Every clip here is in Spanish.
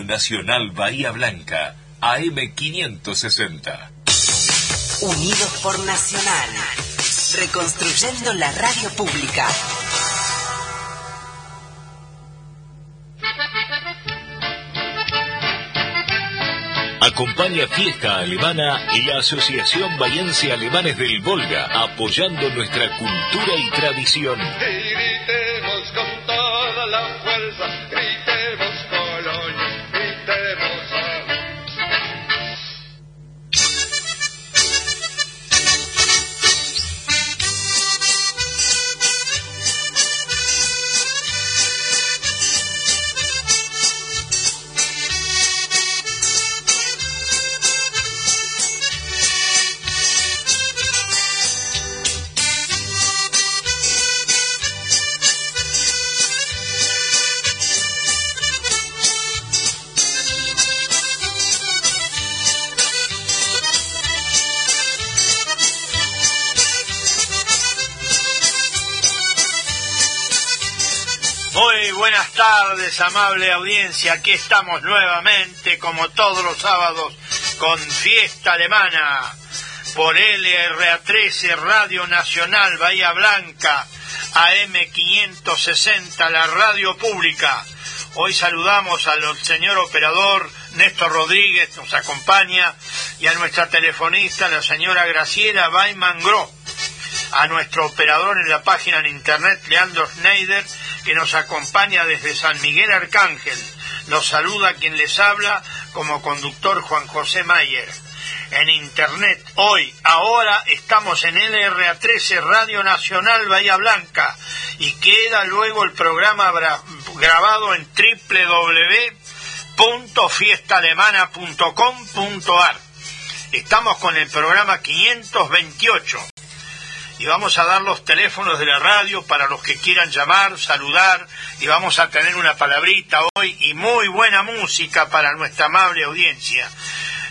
Nacional Bahía Blanca, AM560. Unidos por Nacional, reconstruyendo la radio pública. Acompaña Fiesta Alemana y la Asociación Bahiense Alemanes del Volga, apoyando nuestra cultura y tradición. con toda la fuerza amable audiencia. Aquí estamos nuevamente, como todos los sábados, con Fiesta Alemana por LRA13, Radio Nacional Bahía Blanca, AM560, la radio pública. Hoy saludamos al señor operador Néstor Rodríguez, nos acompaña, y a nuestra telefonista, la señora Graciela Baiman Gro, a nuestro operador en la página en internet, Leandro Schneider, que nos acompaña desde San Miguel Arcángel. Nos saluda quien les habla como conductor Juan José Mayer. En internet, hoy, ahora, estamos en LRA13 Radio Nacional Bahía Blanca y queda luego el programa grabado en www.fiestalemana.com.ar. Estamos con el programa 528 y vamos a dar los teléfonos de la radio para los que quieran llamar, saludar y vamos a tener una palabrita hoy y muy buena música para nuestra amable audiencia.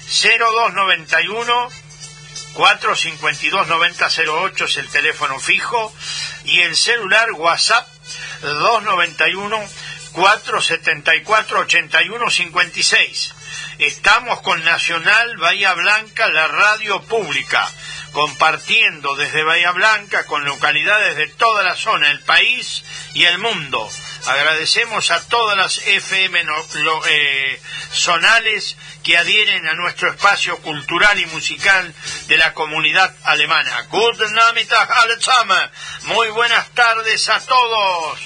0291 452 9008 es el teléfono fijo y el celular WhatsApp 291 474 8156. Estamos con Nacional Bahía Blanca, la radio pública compartiendo desde Bahía Blanca con localidades de toda la zona, el país y el mundo. Agradecemos a todas las FM eh, zonales que adhieren a nuestro espacio cultural y musical de la comunidad alemana. Muy buenas tardes a todos.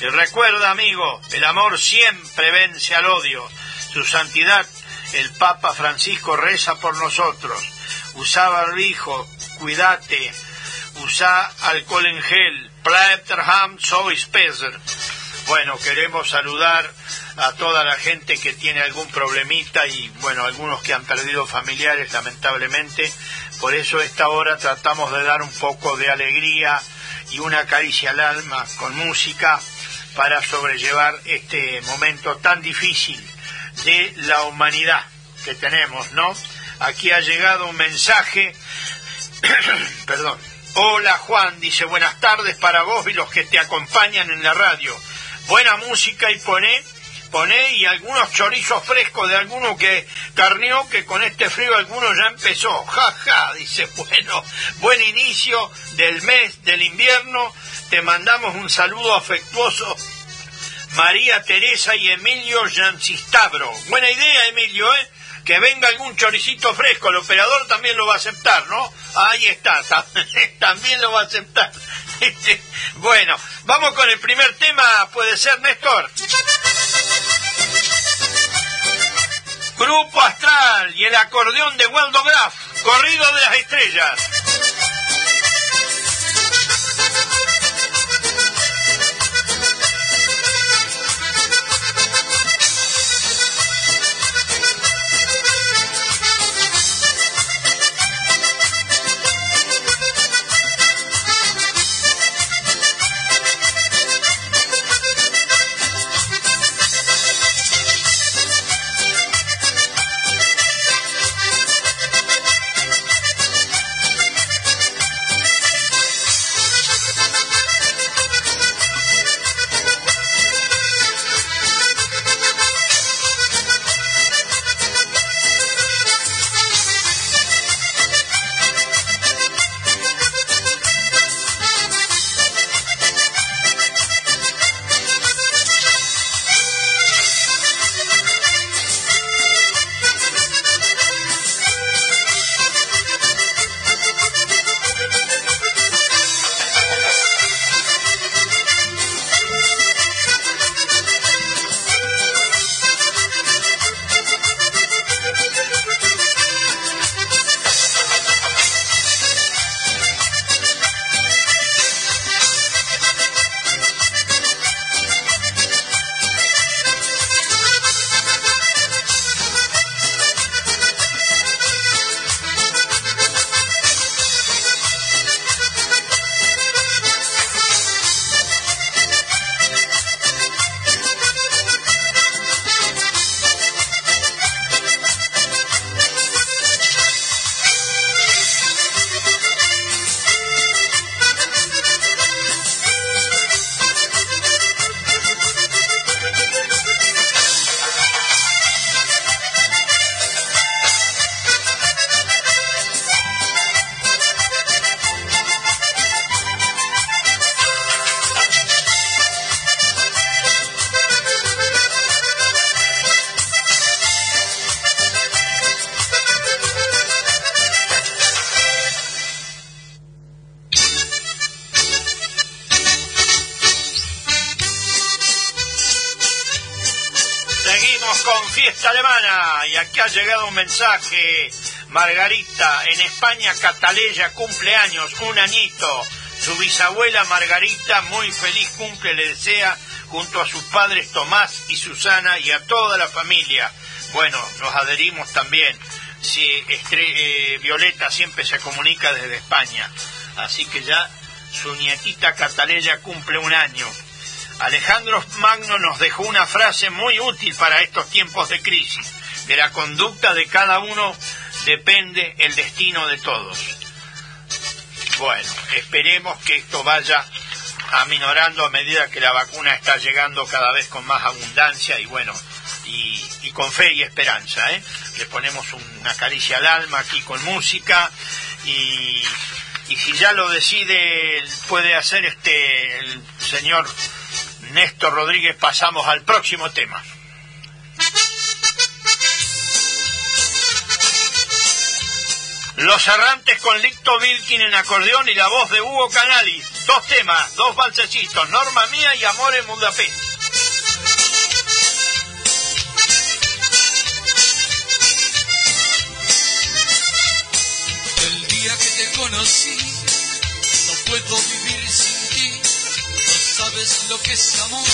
Y recuerda, amigo, el amor siempre vence al odio. Su santidad, el Papa Francisco, reza por nosotros. Usa barbijo, cuídate, usa alcohol en gel, Ham soy Bueno, queremos saludar a toda la gente que tiene algún problemita y bueno, algunos que han perdido familiares lamentablemente. Por eso esta hora tratamos de dar un poco de alegría y una caricia al alma con música para sobrellevar este momento tan difícil de la humanidad que tenemos, ¿no? Aquí ha llegado un mensaje. Perdón. Hola Juan, dice buenas tardes para vos y los que te acompañan en la radio. Buena música y poné, poné y algunos chorizos frescos de alguno que carneó que con este frío alguno ya empezó. Ja, ja, dice, bueno, buen inicio del mes del invierno. Te mandamos un saludo afectuoso. María Teresa y Emilio Yancistadro. Buena idea, Emilio, ¿eh? que venga algún choricito fresco, el operador también lo va a aceptar, ¿no? Ahí está, también lo va a aceptar. Bueno, vamos con el primer tema, puede ser, Néstor. Grupo Astral y el acordeón de Waldo Graf, corrido de las estrellas. España Cataleya cumpleaños, un añito. Su bisabuela Margarita, muy feliz cumple, le desea junto a sus padres Tomás y Susana y a toda la familia. Bueno, nos adherimos también. Eh, Violeta siempre se comunica desde España, así que ya su nietita Cataleya cumple un año. Alejandro Magno nos dejó una frase muy útil para estos tiempos de crisis. De la conducta de cada uno depende el destino de todos. Bueno, esperemos que esto vaya aminorando a medida que la vacuna está llegando cada vez con más abundancia y bueno, y, con fe y esperanza. ¿eh? Le ponemos una caricia al alma aquí con música y, y si ya lo decide puede hacer este el señor Néstor Rodríguez, pasamos al próximo tema. Los errantes con Licto Vilkin en acordeón y la voz de Hugo Canali. Dos temas, dos balsecitos, Norma Mía y Amor en Budapest. El día que te conocí, no puedo vivir sin ti. No sabes lo que es amor,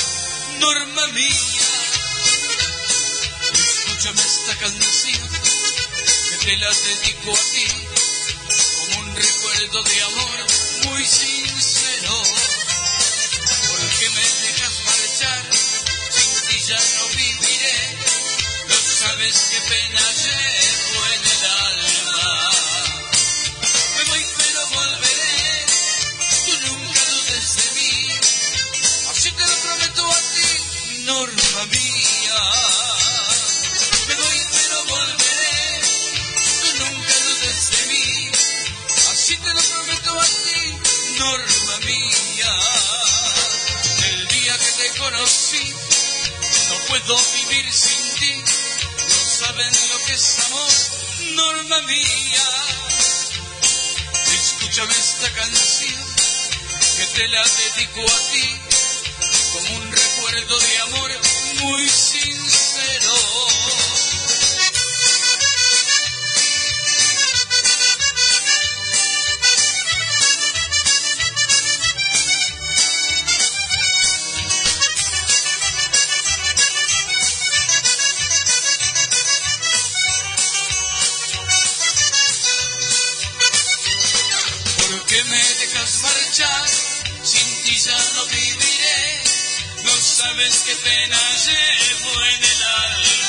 Norma Mía. Escúchame esta canción que te la dedico a ti como un recuerdo de amor muy sincero. Porque me dejas marchar, sin ti ya no viviré. No sabes qué pena llevo en el alma. Me voy pero volveré, tú nunca dudes de mí. Así te lo prometo a ti, Norma Norma mía. Escúchame esta canción que te la dedico a ti como un recuerdo de amor muy sincero. Ya no viviré. No sabes qué pena llevo en el alma.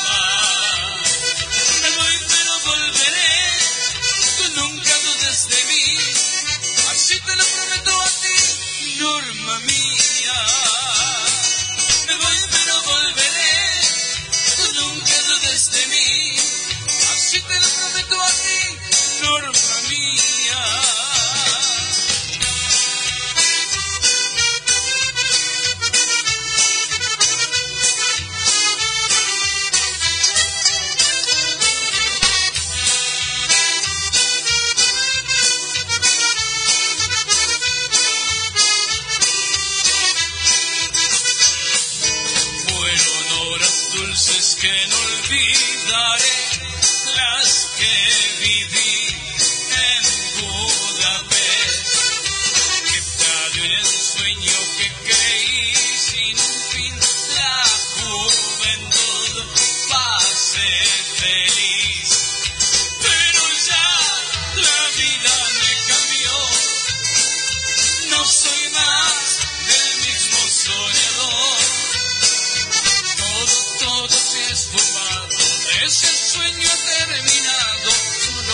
Que no olvidaré, las que viví ese sueño terminado, solo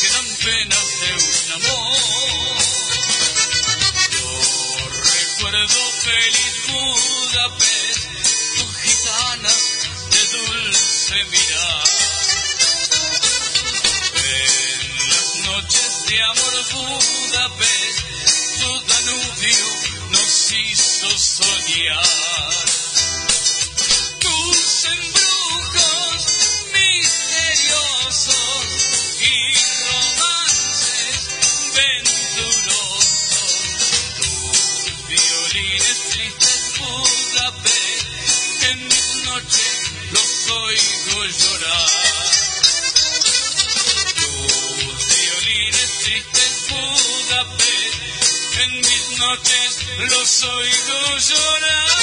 quedan penas de un amor. Yo recuerdo feliz Budapest, tus gitanas de dulce mirar. En las noches de amor Budapest, tu Danubio nos hizo soñar. Noches los oigo llorar.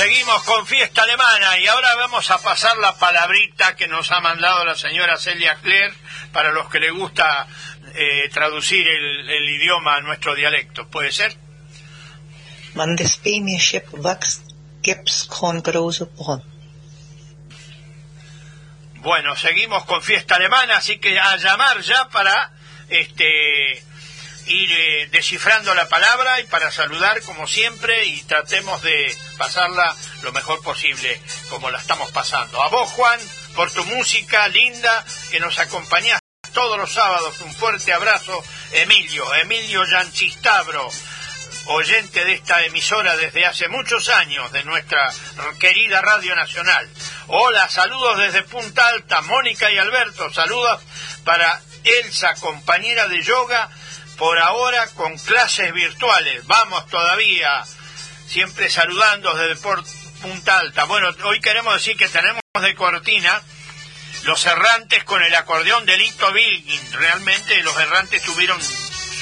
Seguimos con fiesta alemana y ahora vamos a pasar la palabrita que nos ha mandado la señora Celia Cler para los que le gusta eh, traducir el, el idioma a nuestro dialecto. ¿Puede ser? Bueno, seguimos con fiesta alemana, así que a llamar ya para este ir eh, descifrando la palabra y para saludar como siempre y tratemos de pasarla lo mejor posible como la estamos pasando. A vos Juan, por tu música linda que nos acompañás todos los sábados. Un fuerte abrazo, Emilio, Emilio Yanchistabro, oyente de esta emisora desde hace muchos años de nuestra querida Radio Nacional. Hola, saludos desde Punta Alta, Mónica y Alberto, saludos para Elsa, compañera de yoga por ahora con clases virtuales. Vamos todavía, siempre saludando desde por Punta Alta. Bueno, hoy queremos decir que tenemos de cortina los errantes con el acordeón de Lito Bilgin. Realmente los errantes tuvieron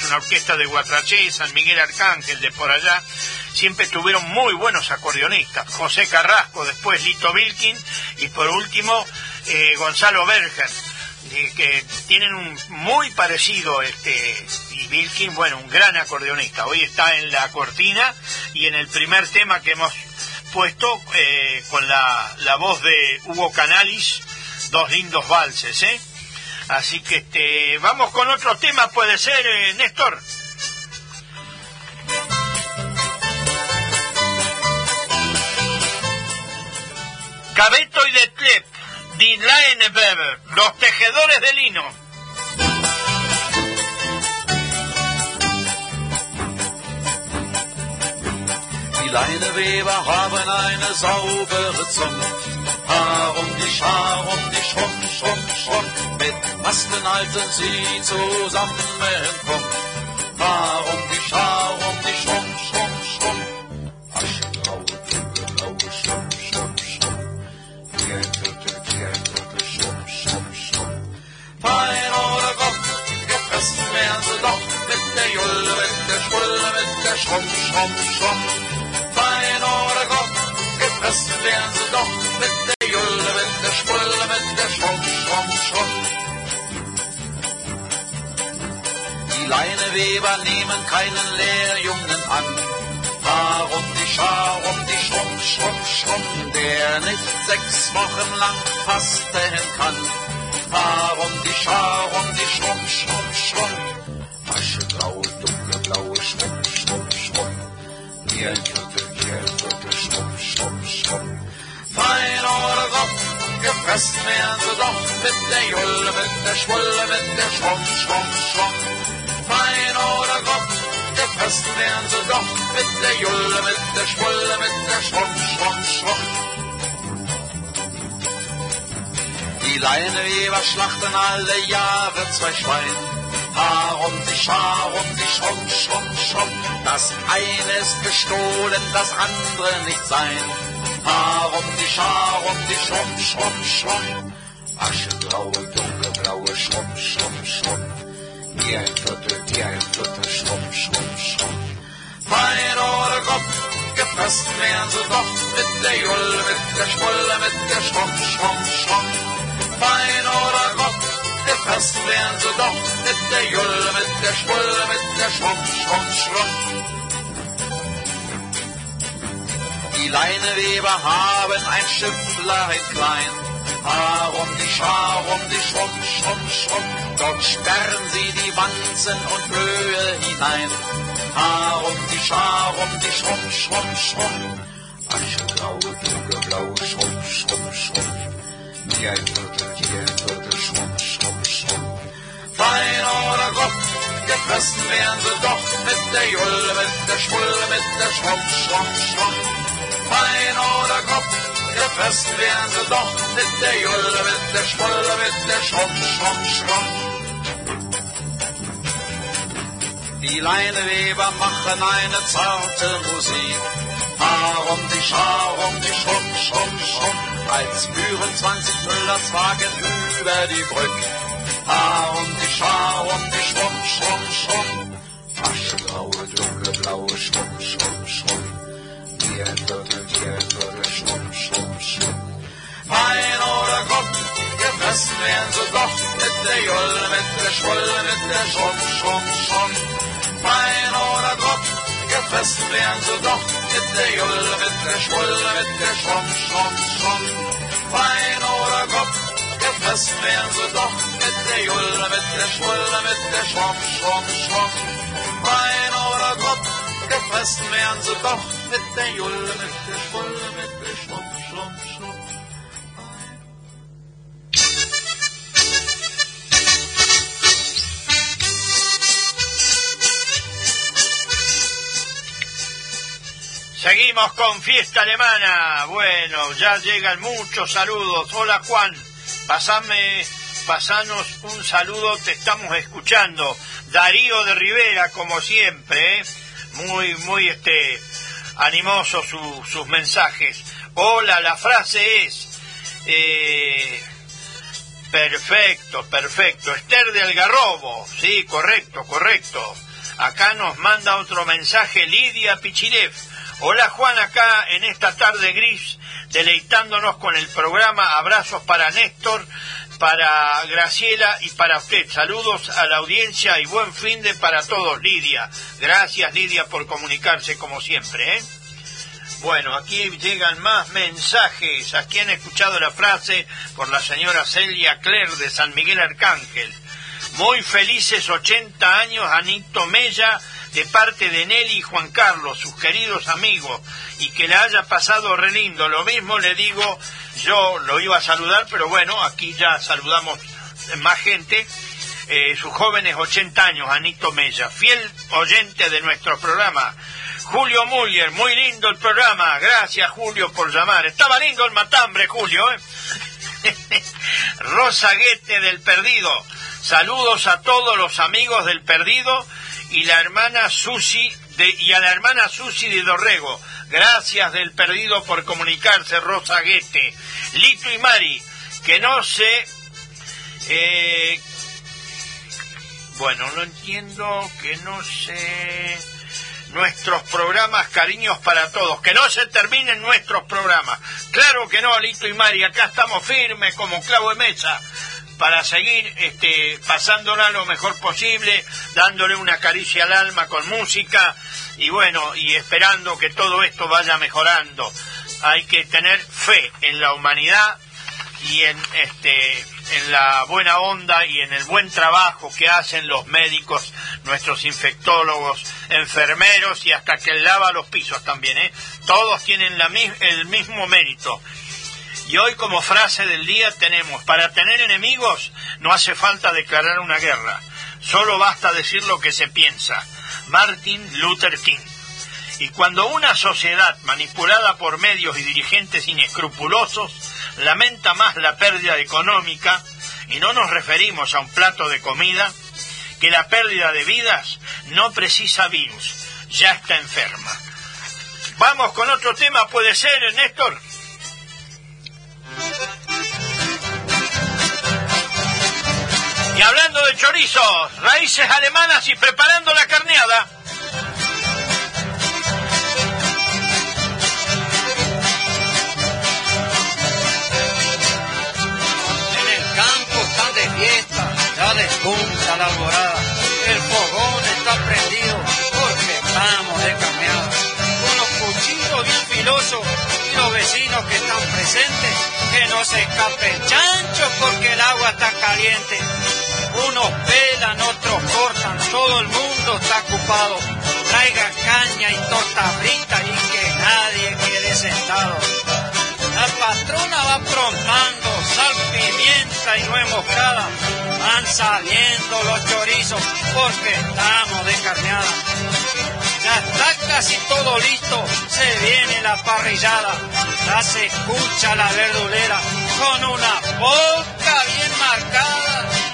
una orquesta de Guatraché, San Miguel Arcángel, de por allá. Siempre tuvieron muy buenos acordeonistas. José Carrasco, después Lito Bilkin y por último eh, Gonzalo Berger que tienen un muy parecido este y Bilkin, bueno, un gran acordeonista. Hoy está en la cortina y en el primer tema que hemos puesto eh, con la, la voz de Hugo Canalis, dos lindos valses, ¿eh? Así que este, vamos con otro tema, puede ser, eh, Néstor. Cabeto y de Tlep, Die Leineweber, los tejedores de lino. Die Leineweber haben eine saubere Zunft. Haar um dich, Haar um dich, schrumm, schrumm, schrumm. Mit Masten halten sie zusammen. Haar um dich, Haar um mit der Schrumm, schrumm, schrumm. Fein oder grob, gefressen werden sie doch mit der mit der Schrumm, schrumm, schrumm. Die Leineweber nehmen keinen Lehrjungen an. Warum die Schar um die Schrumm, Schrumm, Schrumm, der nicht sechs Wochen lang fasten kann. Warum die Schar um die Schrumm, Schrumm, Schrumm, schwupp, schwupp, schwupp. Mehlbrücke, Mehlbrücke, schwupp, schwupp, schwupp. Fein oder Gott, gefressen werden sie doch mit der Julle, mit der Schwulle, mit der Schwupp, Schwupp, Schwupp. Fein oder Gott, gefressen werden sie doch mit der Julle, mit der Schwulle, mit der Schwupp, Schwupp, Schwupp. Die Leine schlachten alle Jahre zwei Schweine. Haar um die Schar um die Schrumm, Schrumm, Schrumm. Das eine ist gestohlen, das andere nicht sein. Haar um die Schar um die Schrumm, Schrumm, Schrumm. Aschegraue, dunkelblaue Schrumm, Schrumm, Schrumm. Wie ein Viertel, wie ein Viertel, Schrumm, Schrumm, Schrumm. Fein oder grob, gefressen werden sie doch mit der Julle, mit der Schwulle, mit der Schrumm, Schrumm, Schrumm. Fein oder grob, gefressen werden sie doch mit der Julle, mit der Schwulle, mit der Schrumm, Schrumm, Schrumm. Die Leineweber haben ein Schifflein klein, Haar um die Schar um die Schrumm, Schrumm, Schrumm. Dort sperren sie die Wanzen und Höhe hinein. Haar um die Schar um die Schrumm, Schrumm, Schrumm. Aschegraue, dunkelblaue Schrumm, Schrumm, Schrumm. Wie ein Viertel, wie ein Viertel, Schrumm, Schrumm, Schrumm. Fein oder grob, gefressen werden sie doch mit der Julle, mit der Schwulle, mit der Schrumm, Schrumm, Schrumm. Fein oder grob, gefressen werden sie doch mit der Julle, mit der Schwulle, mit der Schrumm, Schrumm, Schrumm. Die Leineweber machen eine zarte Musik. Haar um die Schar, um die Schrumm, Schrumm, Schrumm, als führen 20 Müllers Wagen über die Brücke. Ha und ich schwa und ich schwumm, schwumm, schwumm. Aschgraue, dunkelblaue, schwumm, schwumm, schwumm. Hier ein Viertel, hier ein Viertel, schwumm, schwumm, schwumm. Fein oder Gott, gefressen werden sie doch mit der Jolle, mit der Schwolle, mit der Schwumm, schwumm, schwumm. Fein oder Gott, gefressen werden sie doch mit der Jolle, mit der Schwoll, mit der Schwumm, schwumm, schwumm. Fein oder Gott, gefressen werden sie doch Seguimos con fiesta alemana. Bueno, ya llegan muchos saludos. Hola Juan, pasame, pasanos un saludo, te estamos escuchando. Darío de Rivera, como siempre, ¿eh? muy, muy este, animoso su- sus mensajes. Hola, la frase es, eh, perfecto, perfecto. Esther de Algarrobo, sí, correcto, correcto. Acá nos manda otro mensaje Lidia Pichirev. Hola Juan, acá en esta tarde gris, deleitándonos con el programa. Abrazos para Néstor, para Graciela y para usted. Saludos a la audiencia y buen fin de para todos, Lidia. Gracias Lidia por comunicarse como siempre. ¿eh? Bueno, aquí llegan más mensajes. Aquí han escuchado la frase por la señora Celia Cler de San Miguel Arcángel. Muy felices 80 años, Anito Mella, de parte de Nelly y Juan Carlos, sus queridos amigos, y que le haya pasado re lindo. Lo mismo le digo, yo lo iba a saludar, pero bueno, aquí ya saludamos más gente. Eh, sus jóvenes 80 años, Anito Mella, fiel oyente de nuestro programa. Julio Muller, muy lindo el programa. Gracias, Julio, por llamar. Estaba lindo el matambre, Julio. ¿eh? Rosa Guete del Perdido. Saludos a todos los amigos del Perdido y la hermana Susi y a la hermana Susi de Dorrego. Gracias del Perdido por comunicarse, Rosa Guete. Lito y Mari, que no sé. eh, bueno, no entiendo, que no sé nuestros programas Cariños para Todos. Que no se terminen nuestros programas. Claro que no, Lito y Mari. Acá estamos firmes como clavo de mesa para seguir este, pasándola lo mejor posible, dándole una caricia al alma con música y bueno, y esperando que todo esto vaya mejorando. Hay que tener fe en la humanidad y en este en la buena onda y en el buen trabajo que hacen los médicos, nuestros infectólogos, enfermeros y hasta que lava los pisos también, ¿eh? Todos tienen la, el mismo mérito. Y hoy como frase del día tenemos, para tener enemigos no hace falta declarar una guerra, solo basta decir lo que se piensa. Martin Luther King. Y cuando una sociedad manipulada por medios y dirigentes inescrupulosos lamenta más la pérdida económica, y no nos referimos a un plato de comida, que la pérdida de vidas no precisa virus, ya está enferma. Vamos con otro tema, puede ser, Néstor. Y hablando de chorizos, raíces alemanas y preparando la carneada. En el campo están de fiesta, ya despunta la alborada. El fogón está prendido porque estamos de cameada. Con los cuchillos bien filosos y los vecinos que están presentes, se escape el chancho porque el agua está caliente. Unos pelan, otros cortan, todo el mundo está ocupado. Traiga caña y torta frita y que nadie quede sentado. La patrona va prontando sal, pimienta y nuez moscada. Van saliendo los chorizos porque estamos de carneada. Ya está casi todo listo, se viene la parrillada, ya se escucha la verdulera con una boca bien marcada.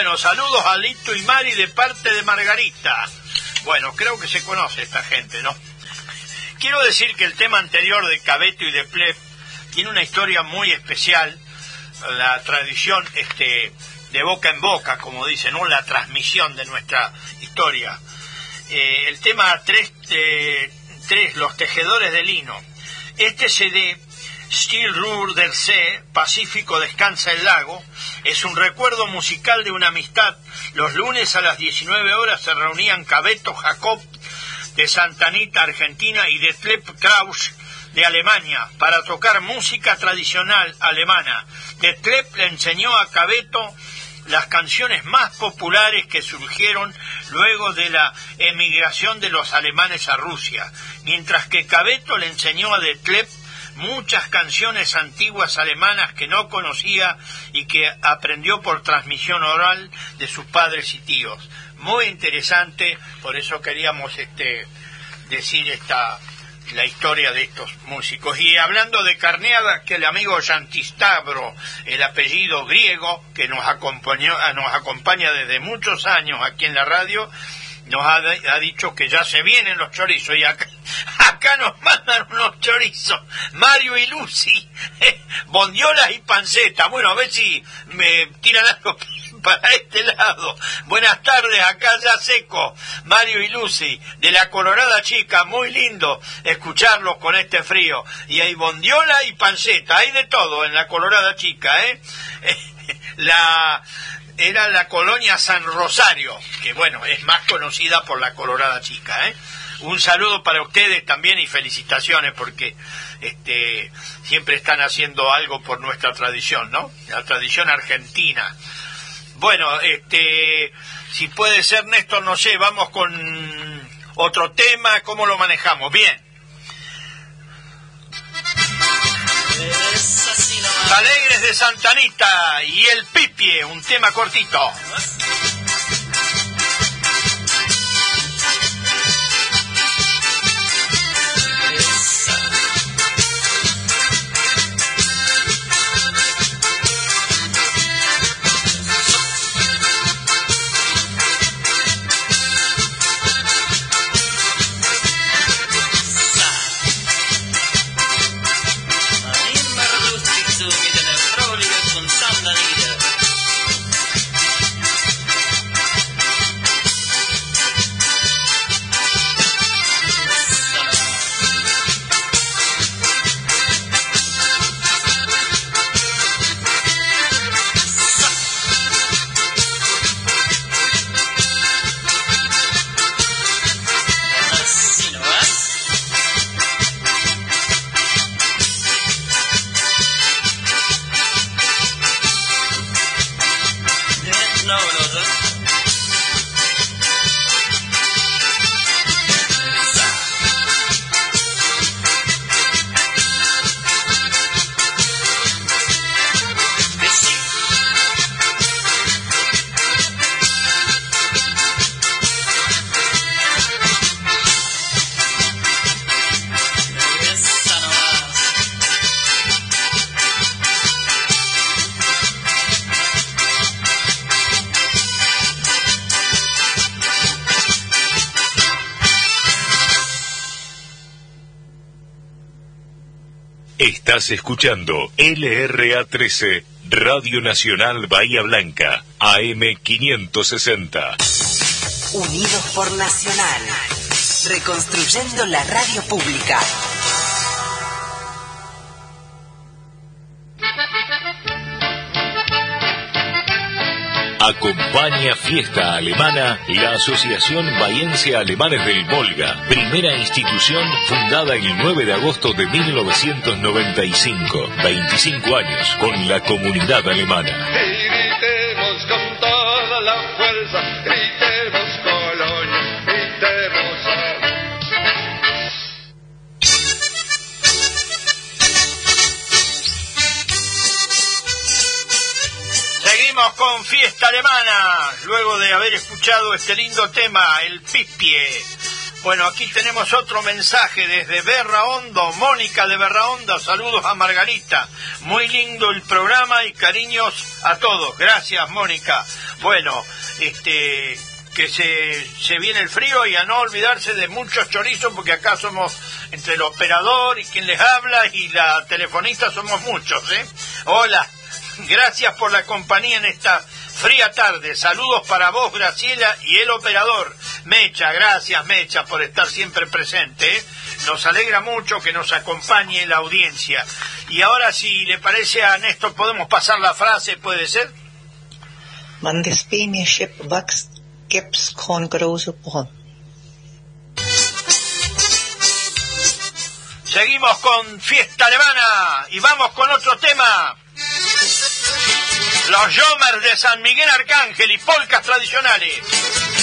Bueno, saludos a Lito y Mari de parte de Margarita. Bueno, creo que se conoce esta gente, ¿no? Quiero decir que el tema anterior de Cabeto y de Pleb tiene una historia muy especial. La tradición este, de boca en boca, como dicen, ¿no? La transmisión de nuestra historia. Eh, el tema 3, Los tejedores de lino. Este CD Still Ruhr del C, Pacífico Descansa el Lago, es un recuerdo musical de una amistad. Los lunes a las 19 horas se reunían Cabeto Jacob de Santa Anita, Argentina, y de Tlep Kraus de Alemania para tocar música tradicional alemana. De Tlep le enseñó a Cabeto las canciones más populares que surgieron luego de la emigración de los alemanes a Rusia, mientras que Cabeto le enseñó a De Tlep muchas canciones antiguas alemanas que no conocía y que aprendió por transmisión oral de sus padres y tíos. Muy interesante, por eso queríamos este, decir esta la historia de estos músicos. Y hablando de carneada, que el amigo Yantistabro, el apellido griego, que nos, acompañó, nos acompaña desde muchos años aquí en la radio, nos ha, ha, dicho que ya se vienen los chorizos y acá, acá nos mandan unos chorizos, Mario y Lucy, eh, bondiolas y panceta. Bueno, a ver si me tiran algo para este lado. Buenas tardes, acá ya seco, Mario y Lucy, de la Colorada Chica, muy lindo escucharlos con este frío. Y hay bondiola y panceta, hay de todo en la Colorada Chica, ¿eh? La, era la colonia San Rosario, que bueno, es más conocida por la Colorada Chica. ¿eh? Un saludo para ustedes también y felicitaciones porque este, siempre están haciendo algo por nuestra tradición, ¿no? La tradición argentina. Bueno, este, si puede ser Néstor, no sé, vamos con otro tema, ¿cómo lo manejamos? Bien. Alegres de Santanita y el Pipie, un tema cortito. Escuchando LRA 13, Radio Nacional Bahía Blanca, AM 560. Unidos por Nacional. Reconstruyendo la radio pública. Acompaña Fiesta Alemana la Asociación Bahiense Alemanes del Volga, primera institución fundada el 9 de agosto de 1995, 25 años con la comunidad alemana. Seguimos con Fiesta Alemana, luego de haber escuchado este lindo tema, el Pipie. Bueno, aquí tenemos otro mensaje desde Berra Hondo, Mónica de Berra Hondo, saludos a Margarita. Muy lindo el programa y cariños a todos. Gracias, Mónica. Bueno, este que se, se viene el frío y a no olvidarse de muchos chorizos porque acá somos entre el operador y quien les habla y la telefonista somos muchos, ¿eh? Hola, Gracias por la compañía en esta fría tarde. Saludos para vos, Graciela, y el operador. Mecha, gracias, Mecha, por estar siempre presente. ¿eh? Nos alegra mucho que nos acompañe la audiencia. Y ahora, si le parece a Néstor, podemos pasar la frase, ¿puede ser? Seguimos con Fiesta Alemana y vamos con otro tema. Los Yomers de San Miguel Arcángel y polcas tradicionales.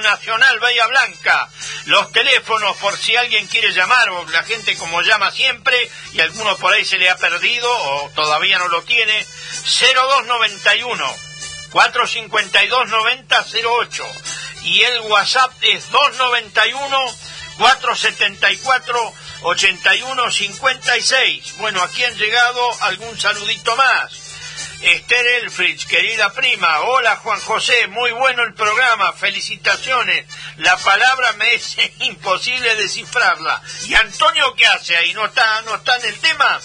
Nacional Bahía Blanca. Los teléfonos, por si alguien quiere llamar, o la gente como llama siempre, y alguno por ahí se le ha perdido, o todavía no lo tiene, 0291 452 9008. y el WhatsApp es 291 474 8156. Bueno, aquí han llegado algún saludito más. Esther Elfrich, querida prima. Hola Juan José, muy bueno el programa, felicitaciones. La palabra me es imposible descifrarla. ¿Y Antonio qué hace ahí? ¿No está, no está en el tema?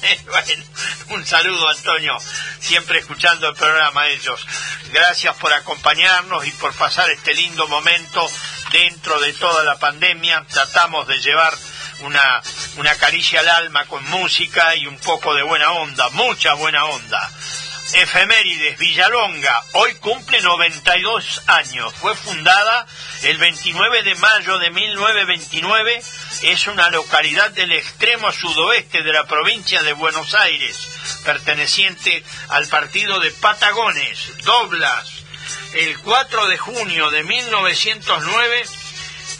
bueno, un saludo Antonio, siempre escuchando el programa ellos. Gracias por acompañarnos y por pasar este lindo momento dentro de toda la pandemia. Tratamos de llevar una, una caricia al alma con música y un poco de buena onda, mucha buena onda. Efemérides, Villalonga, hoy cumple 92 años. Fue fundada el 29 de mayo de 1929. Es una localidad del extremo sudoeste de la provincia de Buenos Aires, perteneciente al partido de Patagones, Doblas. El 4 de junio de 1909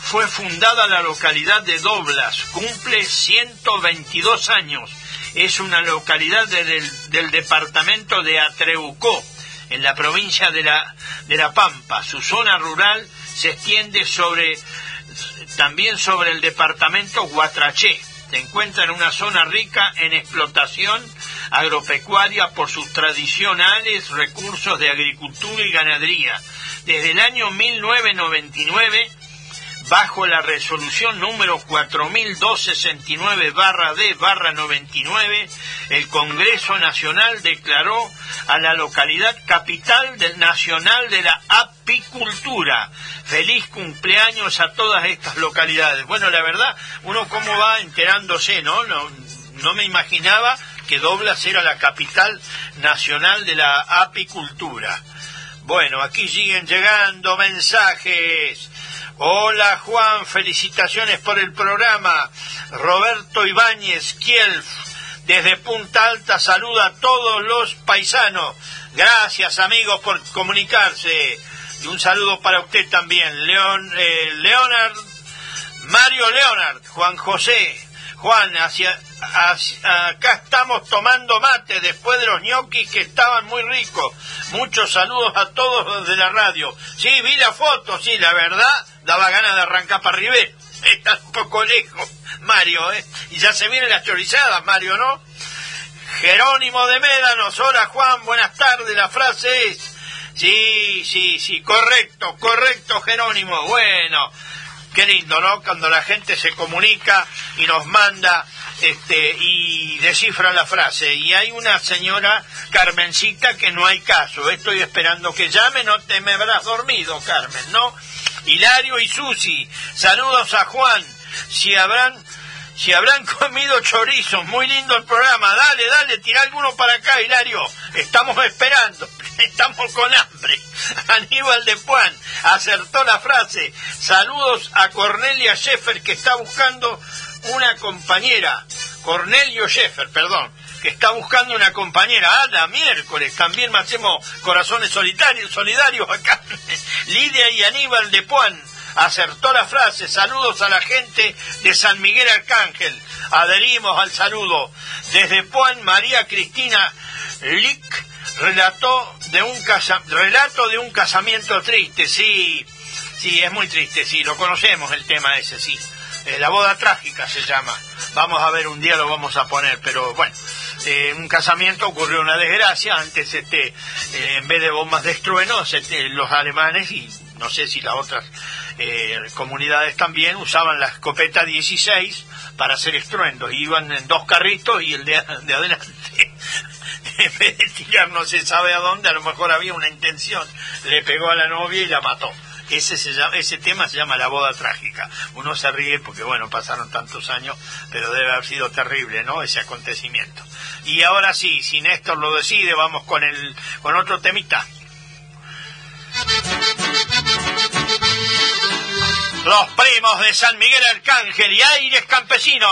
fue fundada la localidad de Doblas, cumple 122 años. Es una localidad del, del departamento de Atreucó, en la provincia de la, de la Pampa. Su zona rural se extiende sobre, también sobre el departamento Guatraché. Se encuentra en una zona rica en explotación agropecuaria por sus tradicionales recursos de agricultura y ganadería. Desde el año 1999 bajo la resolución número 4269 barra D barra 99, el Congreso Nacional declaró a la localidad capital del nacional de la apicultura. Feliz cumpleaños a todas estas localidades. Bueno, la verdad, uno cómo va enterándose, ¿no? No, no me imaginaba que Doblas era la capital nacional de la apicultura. Bueno, aquí siguen llegando mensajes. Hola Juan, felicitaciones por el programa. Roberto Ibáñez Kielf, desde Punta Alta, saluda a todos los paisanos. Gracias amigos por comunicarse. Y un saludo para usted también. Leon, eh, Leonard, Mario Leonard, Juan José. Juan, hacia, acá estamos tomando mate después de los ñoquis que estaban muy ricos. Muchos saludos a todos de la radio. Sí, vi la foto, sí, la verdad, daba ganas de arrancar para arriba. Está un poco lejos, Mario, ¿eh? Y ya se vienen las chorizadas, Mario, ¿no? Jerónimo de Médanos, hola Juan, buenas tardes, la frase es... Sí, sí, sí, correcto, correcto, Jerónimo. Bueno, qué lindo, ¿no? Cuando la gente se comunica y nos manda este, y descifra la frase. Y hay una señora Carmencita que no hay caso. Estoy esperando que llame, no te me habrás dormido, Carmen, ¿no? Hilario y Susi, saludos a Juan. Si habrán si habrán comido chorizos, muy lindo el programa. Dale, dale, tira alguno para acá, Hilario. Estamos esperando, estamos con hambre. Aníbal de Puan acertó la frase. Saludos a Cornelia Sheffer que está buscando una compañera. Cornelio Sheffer, perdón, que está buscando una compañera. Ah, la miércoles también hacemos corazones solitarios, solidarios acá. Lidia y Aníbal de Puan acertó la frase, saludos a la gente de San Miguel Arcángel, adherimos al saludo. Desde Puan, María Cristina Lick relató de un relato de un casamiento triste, sí, sí, es muy triste, sí, lo conocemos el tema ese, sí. Eh, la boda trágica se llama. Vamos a ver, un día lo vamos a poner, pero bueno, eh, un casamiento ocurrió una desgracia. Antes, este, eh, en vez de bombas de estruenos, este, los alemanes y no sé si las otras eh, comunidades también usaban la escopeta 16 para hacer estruendos. Iban en dos carritos y el de, adelante, en vez de tirar no se sabe a dónde, a lo mejor había una intención, le pegó a la novia y la mató. Ese, se llama, ese tema se llama la boda trágica. Uno se ríe porque, bueno, pasaron tantos años, pero debe haber sido terrible, ¿no? Ese acontecimiento. Y ahora sí, si Néstor lo decide, vamos con, el, con otro temita. Los primos de San Miguel Arcángel y Aires Campesinos.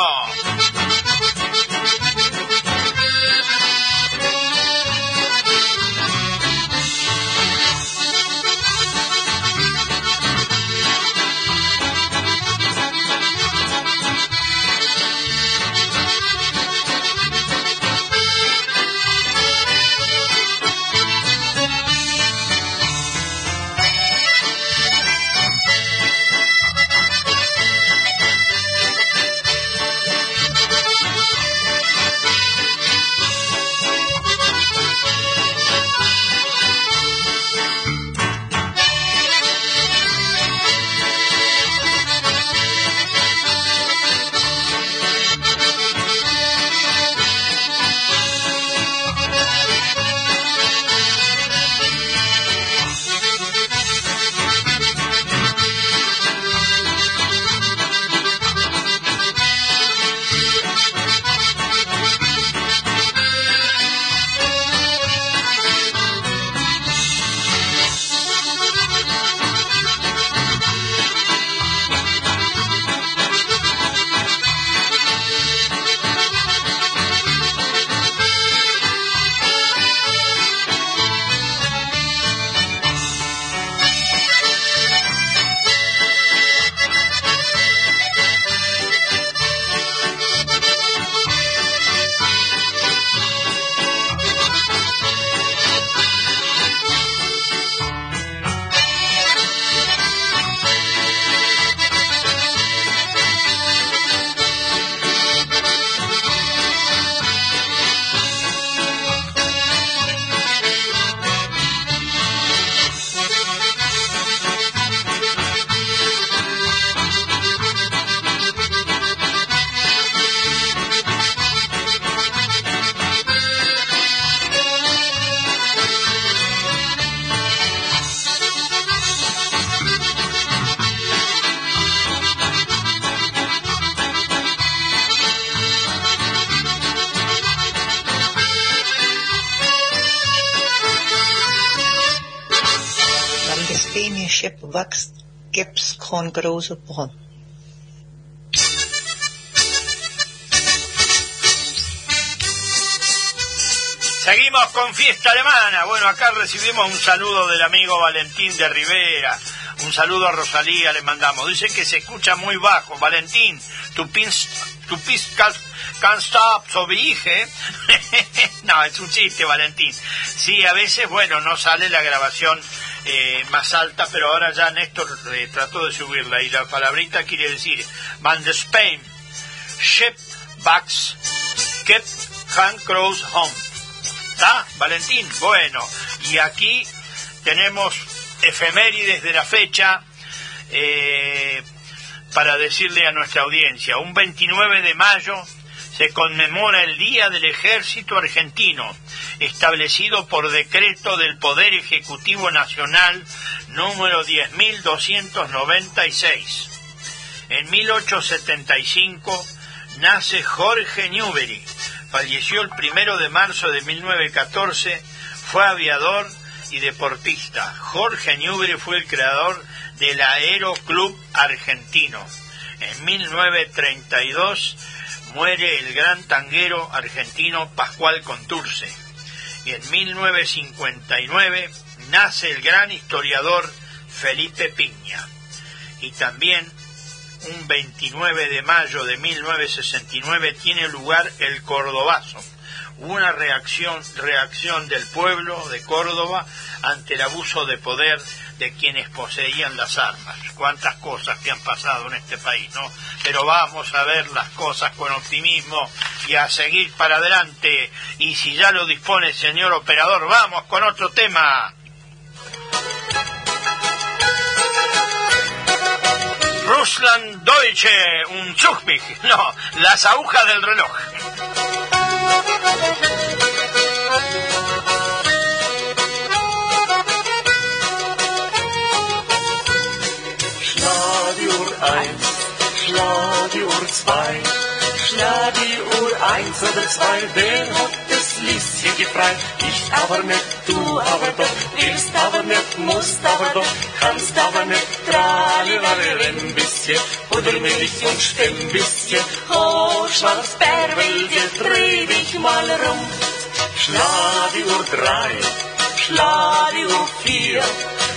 Brunnen. Seguimos con fiesta alemana. Bueno, acá recibimos un saludo del amigo Valentín de Rivera. Un saludo a Rosalía le mandamos. Dice que se escucha muy bajo. Valentín, tu pis, tu pis can't stop so big, ¿eh? no, es un chiste, Valentín. Sí, a veces, bueno, no sale la grabación eh, más alta, pero ahora ya Néstor eh, trató de subirla y la palabrita quiere decir Man the Spain, ship backs, keep hand cross home. ¿Está, Valentín? Bueno, y aquí tenemos efemérides de la fecha eh, para decirle a nuestra audiencia. Un 29 de mayo se conmemora el Día del Ejército Argentino, establecido por decreto del Poder Ejecutivo Nacional número 10.296. En 1875 nace Jorge Newbery, falleció el primero de marzo de 1914, fue aviador y deportista. Jorge Newbery fue el creador del Aero Club Argentino. En 1932 muere el gran tanguero argentino Pascual Conturce. Y en 1959 nace el gran historiador Felipe Piña. Y también un 29 de mayo de 1969 tiene lugar el Cordobazo, una reacción, reacción del pueblo de Córdoba ante el abuso de poder de quienes poseían las armas. Cuántas cosas que han pasado en este país, ¿no? Pero vamos a ver las cosas con optimismo y a seguir para adelante. Y si ya lo dispone el señor operador, vamos con otro tema. Russland Deutsche, un Zugmich, no, las agujas del reloj. Schlag die Uhr eins, schlag die Uhr zwei, schlag die Uhr eins oder zwei, wer hat Lieschen gefreit? Ich aber nicht, du aber doch, willst aber nicht, musst aber doch, kannst aber nicht, tralilali, ein bisschen, oder Milch und Stemm bisschen, oh, Schwarzbärwelge, dreh dich mal rum, schlag die Uhr drei, schlag die Uhr vier,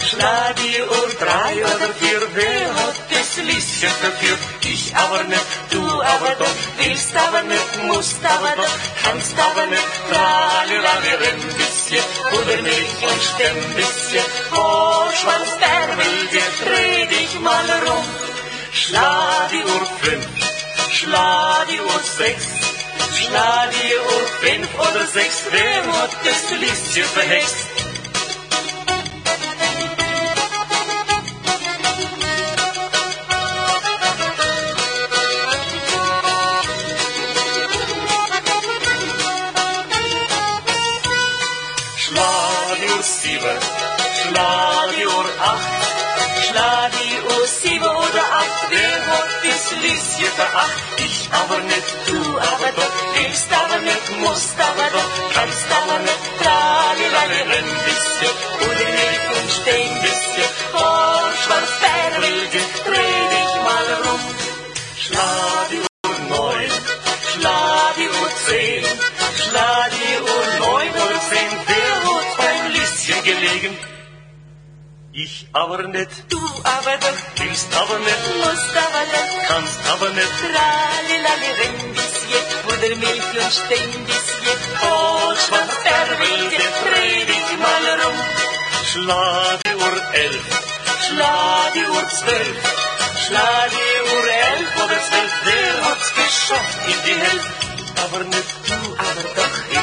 schlag die Uhr drei oder vier, wer hat Lieschen verführt? Ich aber nicht, du aber doch, willst aber nicht, musst aber doch, kannst aber nicht, tralilali, ein bisschen, oder Milch und Stemm bisschen, oh, Schwanzbärwelge, dreh dich mal rum, schlag die Uhr fünf, schlag die Uhr sechs, schlag die Uhr fünf oder sechs, wer hat das Lieschen verhext? Schlag die Uhr acht, schlag die Uhr sieben oder acht, wer hat das Lieschen veracht? Ich aber nicht, du aber doch, willst aber nicht, musst aber doch, kannst aber nicht, tralilali, ein bisschen, oder Milch und Stein bisschen, oh, Schwarzbärwilge, dreh dich mal rum, schlag die Uhr neun, schlag die Uhr zehn, schlag die Uhr neun oder zehn, wer hat beim Lieschen gelegen? Ich aber nicht, Du aber doch, willst aber nicht, musst aber nicht, kannst aber nicht, tralilali, ein bisschen, oder Milch und Stein bisschen, oh, Schwarzbärwilge, dreh dich mal rum, schlag die Uhr elf, schlag die Uhr zwölf, schlag die Uhr elf oder zwölf, wer hat's geschafft in die Hälfte? Aber nicht du, aber doch,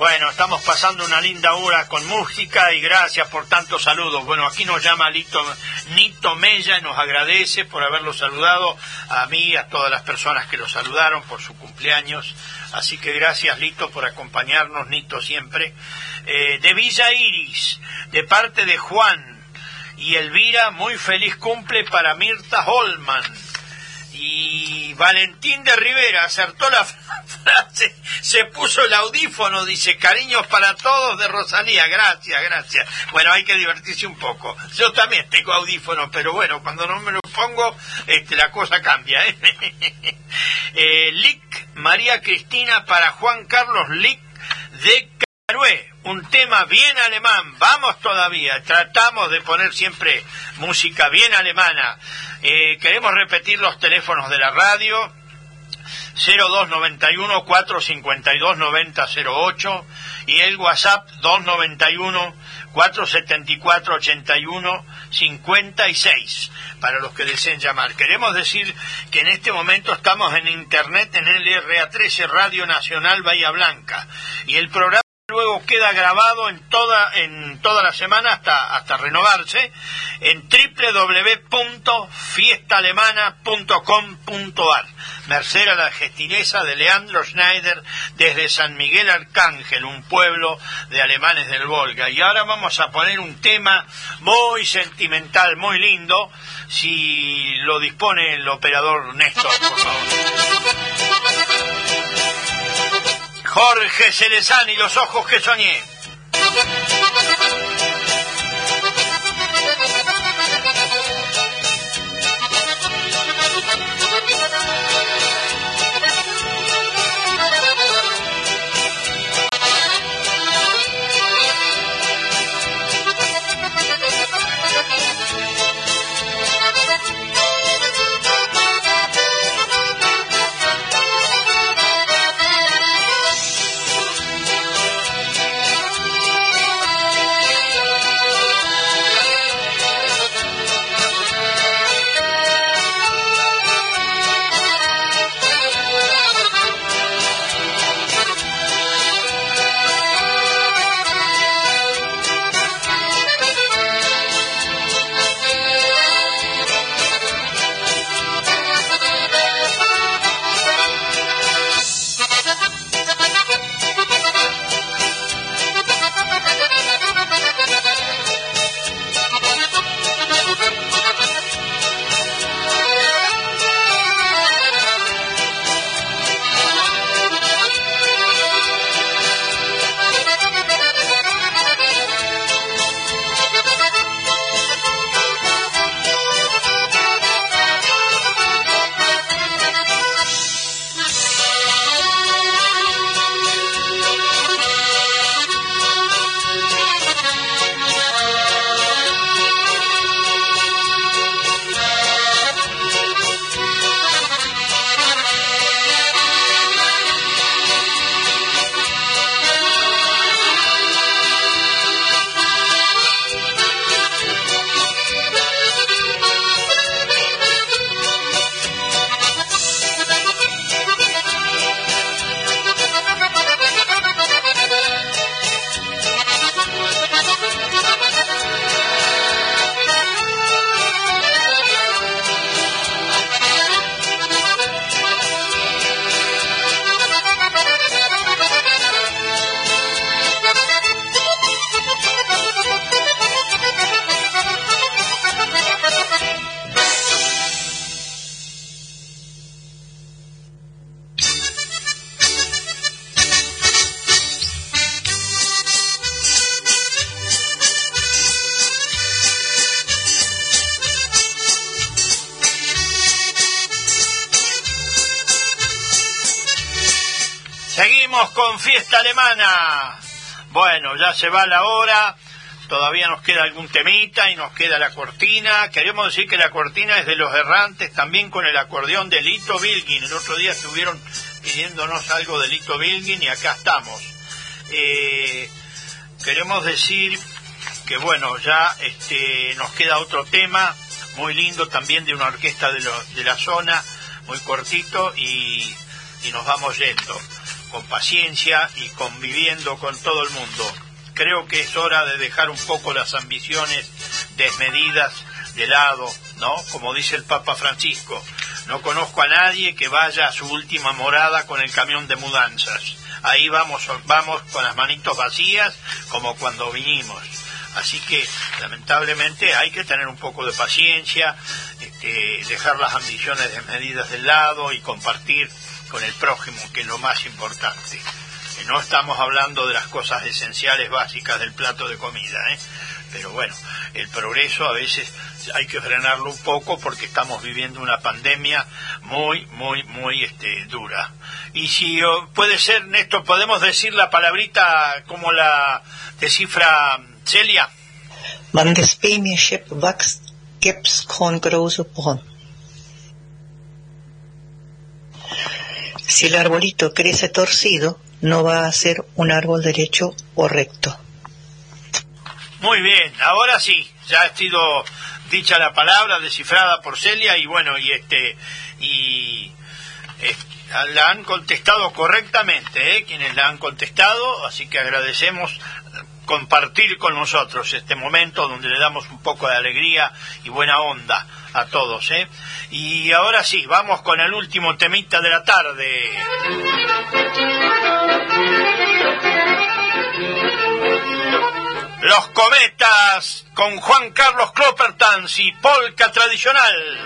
Bueno, estamos pasando una linda hora con música y gracias por tantos saludos. Bueno, aquí nos llama Lito, Nito Mella y nos agradece por haberlo saludado a mí a todas las personas que lo saludaron por su cumpleaños. Así que gracias Lito por acompañarnos, Nito siempre. Eh, de Villa Iris, de parte de Juan y Elvira, muy feliz cumple para Mirta Holman. Y Valentín de Rivera acertó la frase, se puso el audífono, dice, cariños para todos de Rosalía, gracias, gracias. Bueno, hay que divertirse un poco. Yo también tengo audífono, pero bueno, cuando no me lo pongo, este, la cosa cambia. ¿eh? eh, Lick, María Cristina para Juan Carlos Lick de Carué un tema bien alemán, vamos todavía, tratamos de poner siempre música bien alemana. Eh, queremos repetir los teléfonos de la radio, 0291 452 9008 y el WhatsApp 291 474 81 56 para los que deseen llamar. Queremos decir que en este momento estamos en internet en el RA13 Radio Nacional Bahía Blanca y el programa luego queda grabado en toda en toda la semana hasta hasta renovarse en www.fiestalemana.com.ar merced a la gentileza de Leandro Schneider desde San Miguel Arcángel un pueblo de alemanes del Volga. Y ahora vamos a poner un tema muy sentimental muy lindo si lo dispone el operador Néstor por favor Jorge Cerezán y los ojos que soñé. Seguimos con fiesta alemana. Bueno, ya se va la hora. Todavía nos queda algún temita y nos queda la cortina. Queremos decir que la cortina es de los errantes, también con el acordeón de Lito Bilgin. El otro día estuvieron pidiéndonos algo de Lito Bilgin y acá estamos. Eh, queremos decir que bueno, ya este, nos queda otro tema muy lindo también de una orquesta de, lo- de la zona, muy cortito y, y nos vamos yendo. Con paciencia y conviviendo con todo el mundo. Creo que es hora de dejar un poco las ambiciones desmedidas de lado, ¿no? Como dice el Papa Francisco, no conozco a nadie que vaya a su última morada con el camión de mudanzas. Ahí vamos, vamos con las manitos vacías como cuando vinimos. Así que lamentablemente hay que tener un poco de paciencia, este, dejar las ambiciones desmedidas de lado y compartir con el prójimo, que es lo más importante. Que no estamos hablando de las cosas esenciales básicas del plato de comida, ¿eh? pero bueno, el progreso a veces hay que frenarlo un poco porque estamos viviendo una pandemia muy, muy, muy este, dura. Y si puede ser, Néstor, podemos decir la palabrita como la descifra Celia. Si el arbolito crece torcido, no va a ser un árbol derecho o recto. Muy bien, ahora sí, ya ha sido dicha la palabra, descifrada por Celia y bueno, y este, y eh, la han contestado correctamente, ¿eh? quienes la han contestado, así que agradecemos compartir con nosotros este momento donde le damos un poco de alegría y buena onda a todos. ¿eh? Y ahora sí, vamos con el último temita de la tarde. Los cometas con Juan Carlos Cloppertans y polka tradicional.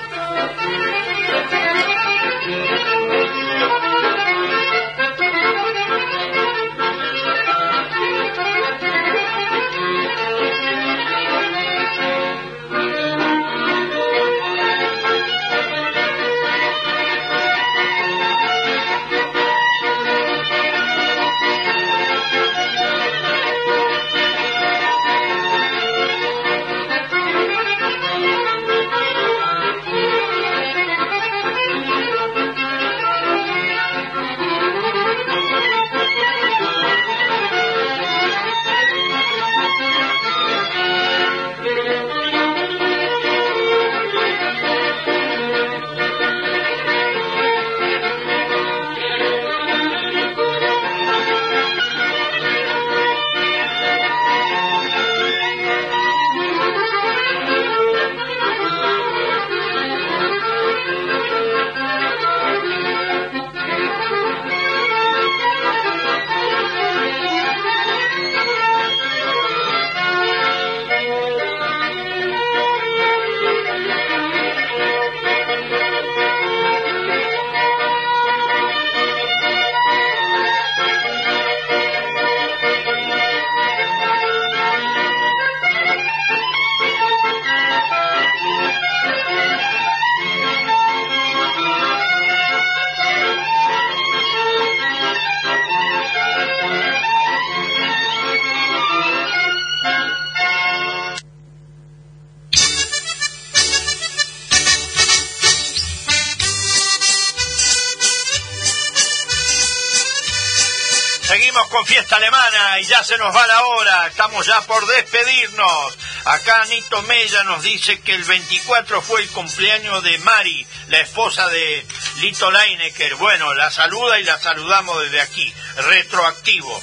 Se nos va la hora, estamos ya por despedirnos. Acá Nito Mella nos dice que el 24 fue el cumpleaños de Mari, la esposa de Lito Leinecker. Bueno, la saluda y la saludamos desde aquí, retroactivo.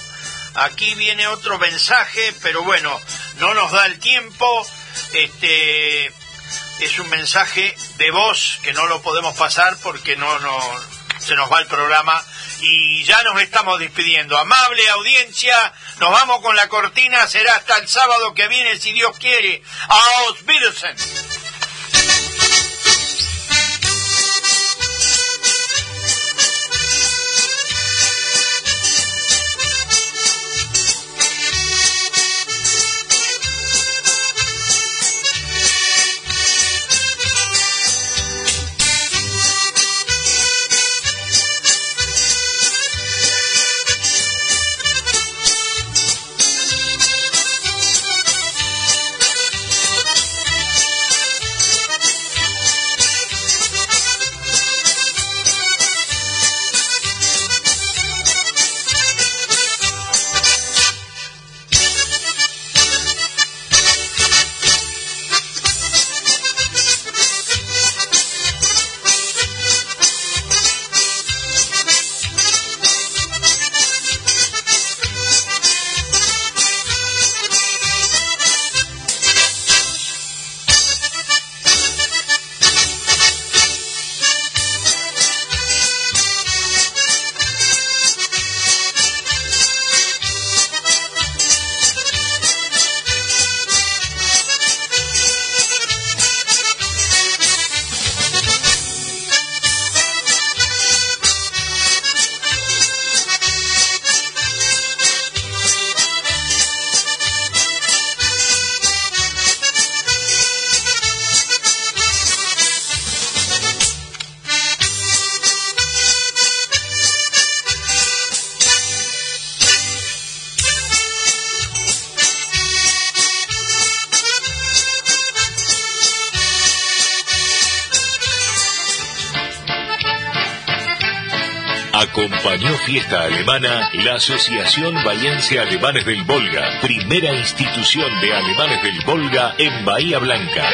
Aquí viene otro mensaje, pero bueno, no nos da el tiempo. Este es un mensaje de voz que no lo podemos pasar porque no, no se nos va el programa y ya nos estamos despidiendo. Amable audiencia, nos vamos con la cortina, será hasta el sábado que viene si Dios quiere. Aus Wiedersehen. Fiesta Alemana la Asociación Bahiense Alemanes del Volga, primera institución de alemanes del Volga en Bahía Blanca.